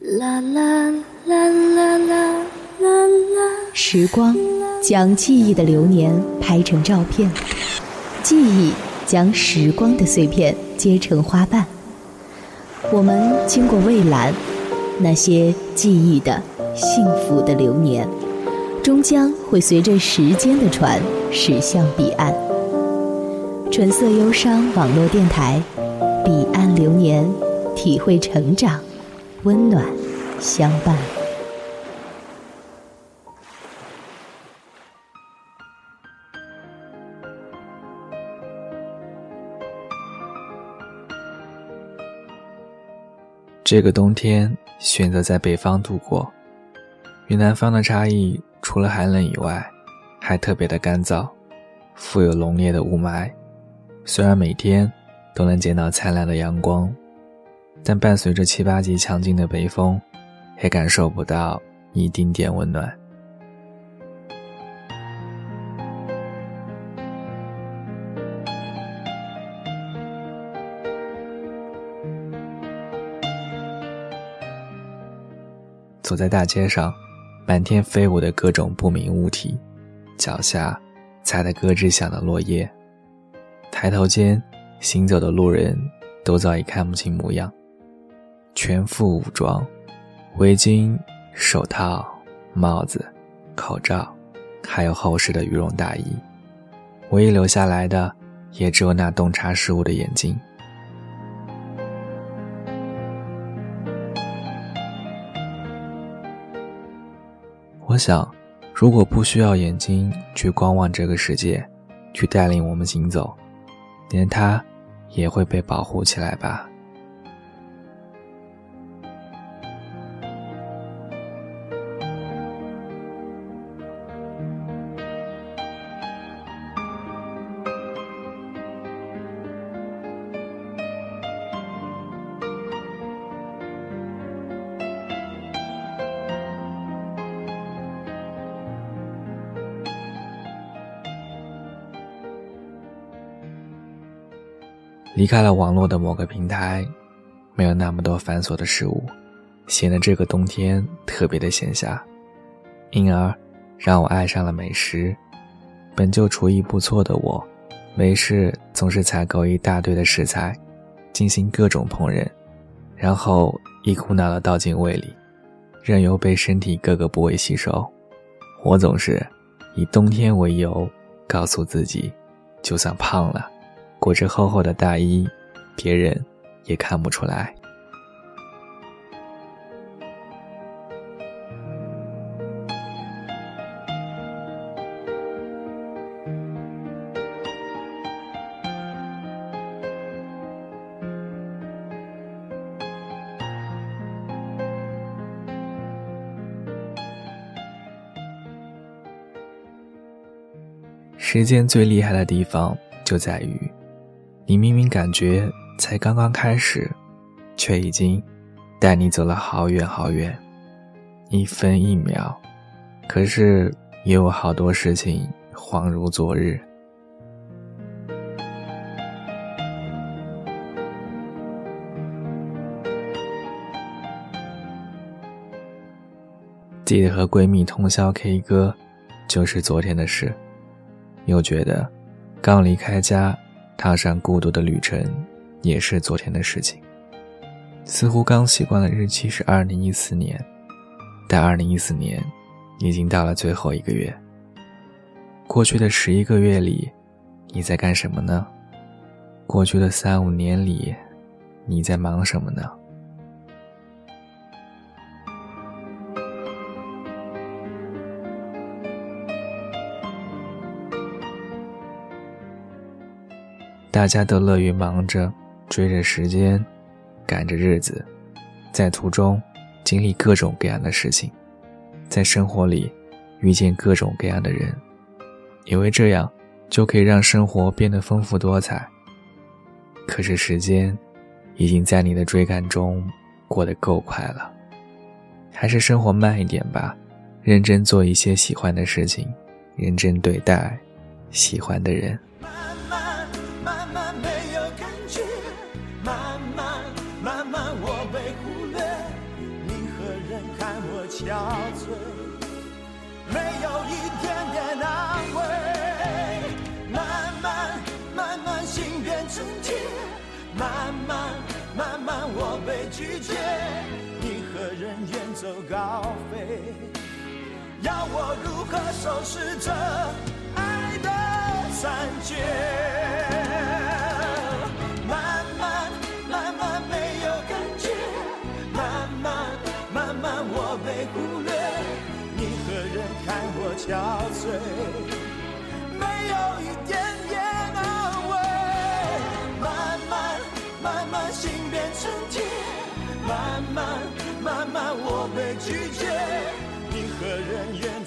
啦啦啦啦啦啦啦。时光将记忆的流年拍成照片，记忆将时光的碎片结成花瓣。我们经过蔚蓝，那些记忆的幸福的流年，终将会随着时间的船驶向彼岸。纯色忧伤网络电台，彼岸流年，体会成长，温暖相伴。这个冬天选择在北方度过，与南方的差异除了寒冷以外，还特别的干燥，富有浓烈的雾霾。虽然每天都能见到灿烂的阳光，但伴随着七八级强劲的北风，也感受不到一丁点温暖。走在大街上，满天飞舞的各种不明物体，脚下踩得咯吱响的落叶。抬头间，行走的路人都早已看不清模样，全副武装，围巾、手套、帽子、口罩，还有厚实的羽绒大衣。唯一留下来的，也只有那洞察事物的眼睛。我想，如果不需要眼睛去观望这个世界，去带领我们行走，连它也会被保护起来吧。离开了网络的某个平台，没有那么多繁琐的事物，显得这个冬天特别的闲暇，因而让我爱上了美食。本就厨艺不错的我，没事总是采购一大堆的食材，进行各种烹饪，然后一股脑的倒进胃里，任由被身体各个部位吸收。我总是以冬天为由，告诉自己，就算胖了。裹着厚厚的大衣，别人也看不出来。时间最厉害的地方就在于。你明明感觉才刚刚开始，却已经带你走了好远好远，一分一秒。可是也有好多事情恍如昨日。记得和闺蜜通宵 K 歌，就是昨天的事。又觉得刚离开家。踏上孤独的旅程，也是昨天的事情。似乎刚习惯了日期是二零一四年，但二零一四年已经到了最后一个月。过去的十一个月里，你在干什么呢？过去的三五年里，你在忙什么呢？大家都乐于忙着，追着时间，赶着日子，在途中经历各种各样的事情，在生活里遇见各种各样的人，以为这样就可以让生活变得丰富多彩。可是时间已经在你的追赶中过得够快了，还是生活慢一点吧，认真做一些喜欢的事情，认真对待喜欢的人。如何收拾这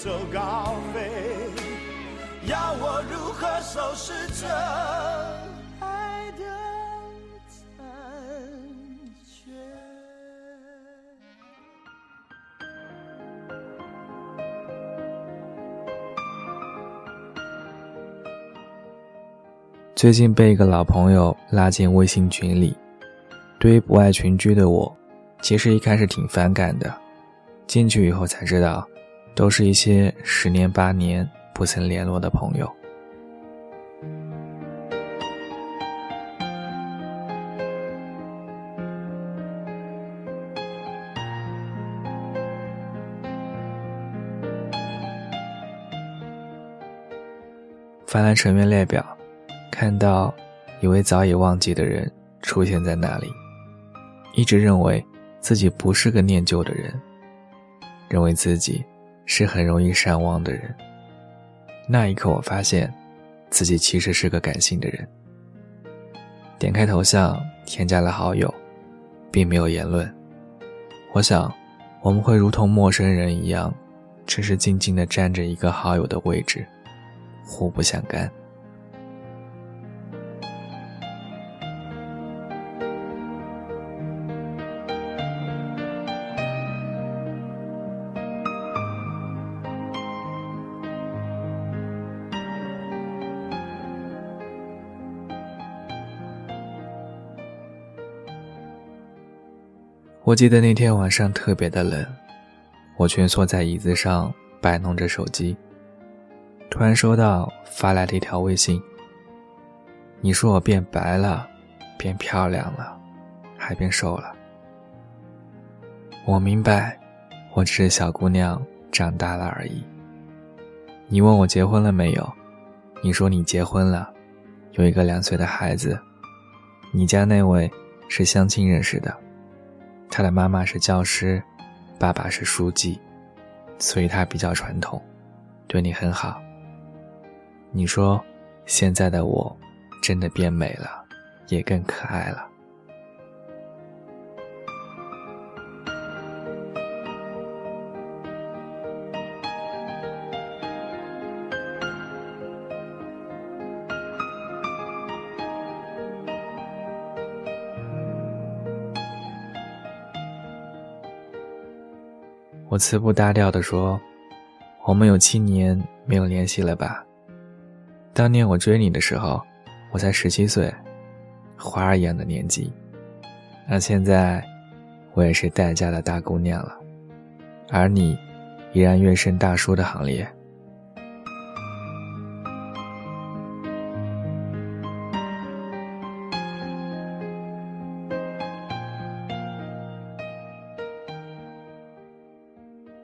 走高飞，要我如何收拾这？最近被一个老朋友拉进微信群里，对于不爱群居的我，其实一开始挺反感的。进去以后才知道，都是一些十年八年不曾联络的朋友。翻来成员列表。看到一位早已忘记的人出现在那里，一直认为自己不是个念旧的人，认为自己是很容易善忘的人。那一刻，我发现自己其实是个感性的人。点开头像，添加了好友，并没有言论。我想，我们会如同陌生人一样，只是静静地占着一个好友的位置，互不相干。我记得那天晚上特别的冷，我蜷缩在椅子上摆弄着手机，突然收到发来的一条微信。你说我变白了，变漂亮了，还变瘦了。我明白，我只是小姑娘长大了而已。你问我结婚了没有？你说你结婚了，有一个两岁的孩子。你家那位是相亲认识的。他的妈妈是教师，爸爸是书记，所以他比较传统，对你很好。你说，现在的我，真的变美了，也更可爱了。我词不达调地说：“我们有七年没有联系了吧？当年我追你的时候，我才十七岁，花儿一样的年纪。那现在，我也是待嫁的大姑娘了，而你，依然跃升大叔的行列。”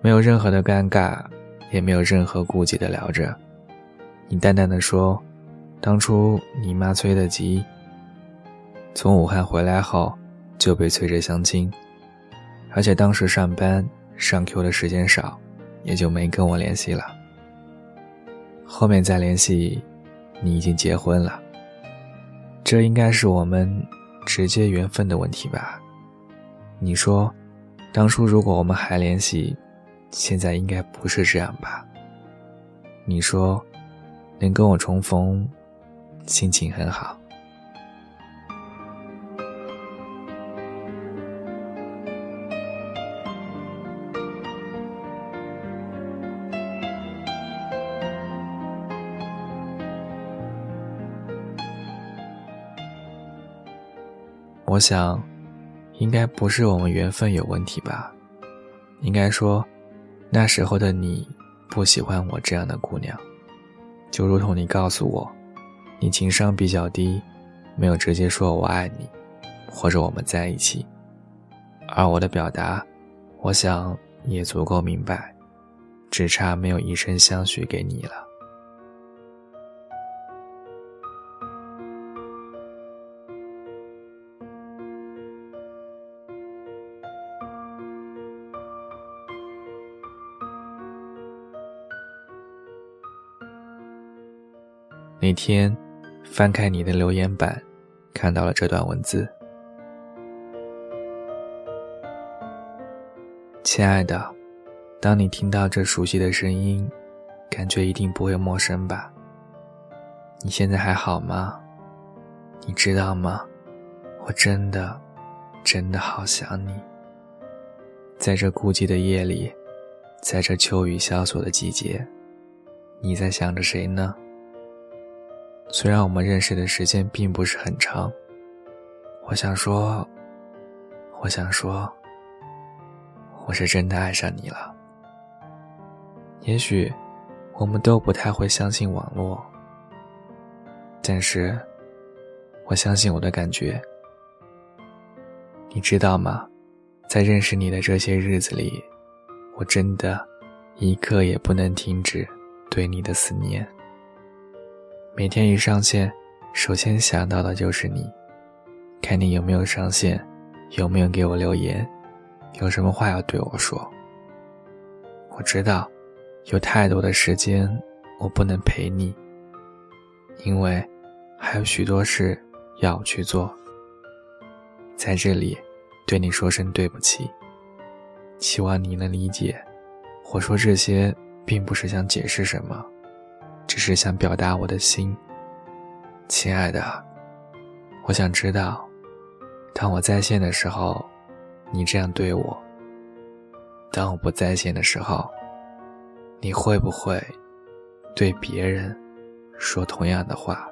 没有任何的尴尬，也没有任何顾忌的聊着。你淡淡的说：“当初你妈催得急，从武汉回来后就被催着相亲，而且当时上班上 Q 的时间少，也就没跟我联系了。后面再联系，你已经结婚了。这应该是我们直接缘分的问题吧？你说，当初如果我们还联系？”现在应该不是这样吧？你说，能跟我重逢，心情很好。我想，应该不是我们缘分有问题吧？应该说。那时候的你不喜欢我这样的姑娘，就如同你告诉我，你情商比较低，没有直接说我爱你，或者我们在一起。而我的表达，我想也足够明白，只差没有一声相许给你了。那天，翻开你的留言板，看到了这段文字。亲爱的，当你听到这熟悉的声音，感觉一定不会陌生吧？你现在还好吗？你知道吗？我真的，真的好想你。在这孤寂的夜里，在这秋雨萧索的季节，你在想着谁呢？虽然我们认识的时间并不是很长，我想说，我想说，我是真的爱上你了。也许我们都不太会相信网络，但是我相信我的感觉。你知道吗？在认识你的这些日子里，我真的一刻也不能停止对你的思念。每天一上线，首先想到的就是你，看你有没有上线，有没有给我留言，有什么话要对我说。我知道，有太多的时间我不能陪你，因为还有许多事要去做。在这里，对你说声对不起，希望你能理解。我说这些，并不是想解释什么。只是想表达我的心，亲爱的，我想知道，当我在线的时候，你这样对我；当我不在线的时候，你会不会对别人说同样的话？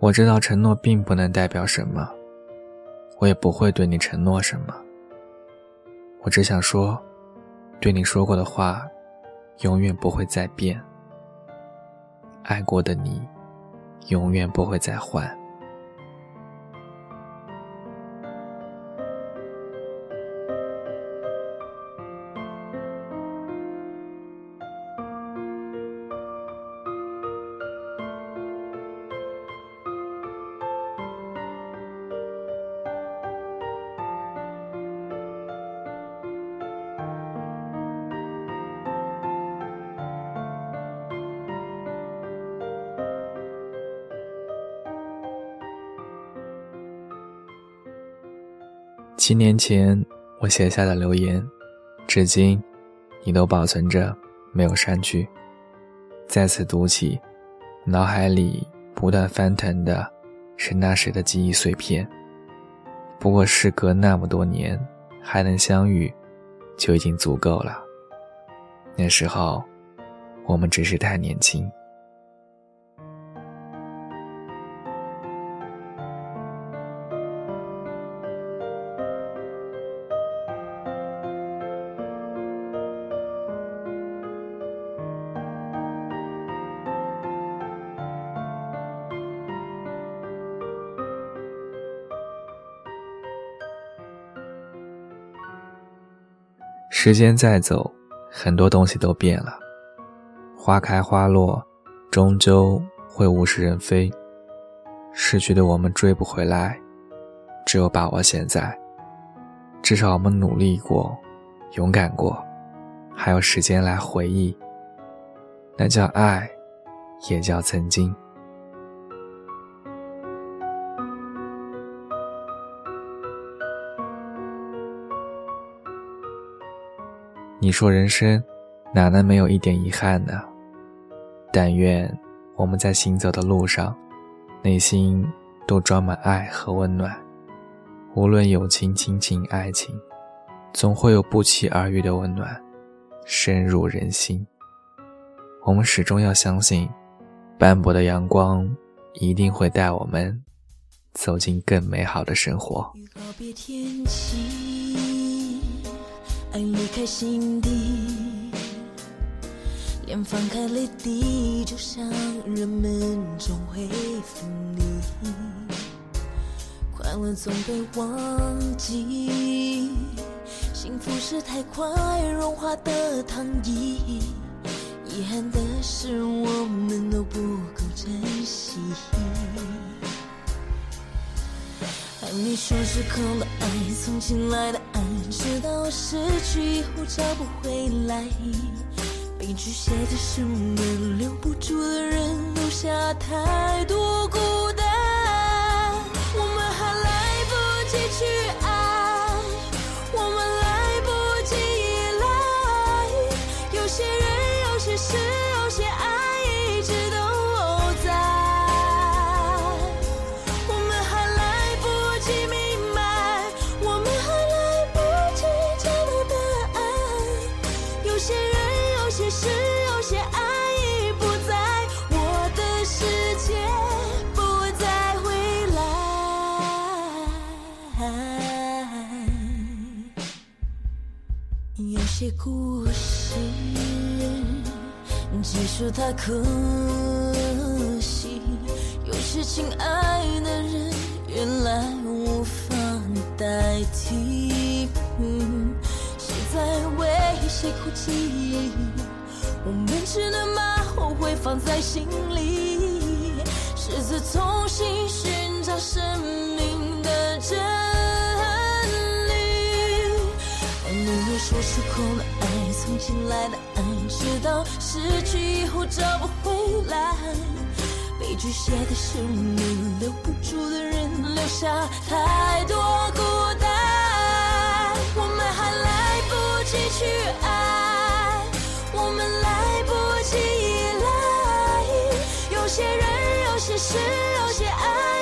我知道承诺并不能代表什么，我也不会对你承诺什么。我只想说，对你说过的话。永远不会再变，爱过的你，永远不会再换。七年前我写下的留言，至今你都保存着，没有删去。再次读起，脑海里不断翻腾的是那时的记忆碎片。不过事隔那么多年，还能相遇，就已经足够了。那时候，我们只是太年轻。时间在走，很多东西都变了。花开花落，终究会物是人非。逝去的我们追不回来，只有把握现在。至少我们努力过，勇敢过，还有时间来回忆。那叫爱，也叫曾经。你说人生哪能没有一点遗憾呢？但愿我们在行走的路上，内心都装满爱和温暖。无论友情、亲情、爱情，总会有不期而遇的温暖，深入人心。我们始终要相信，斑驳的阳光一定会带我们走进更美好的生活。爱离开心底，连放开泪滴，就像人们总会分离。快乐总被忘记，幸福是太快融化的糖衣。遗憾的是，我们都不够珍惜。你说是空的爱，从新来的爱，直到失去以后找不回来。悲剧写的是我们留不住的人，留下太多孤故事结束太可惜，有些亲爱的人原来无法代替。谁在为谁哭泣？我们只能把后悔放在心里，试着重新寻找生命的真没有说出口的爱，从前来的爱，直到失去以后找不回来。悲剧写的是我们留不住的人，留下太多孤单。我们还来不及去爱，我们来不及依赖。有些人，有些事，有些爱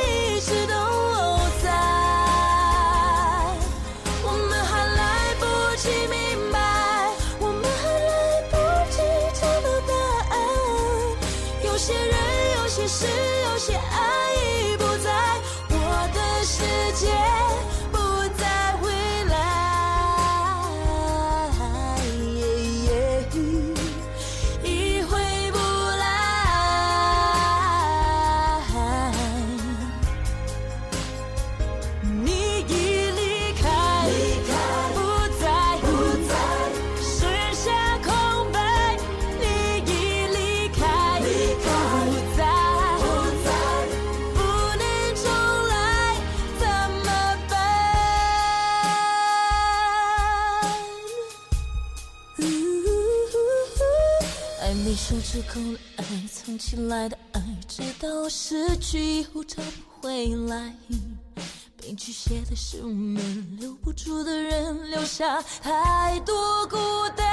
没说出口的爱，藏起来的爱，直到失去以后找不回来。悲剧写的是我们留不住的人，留下太多孤单。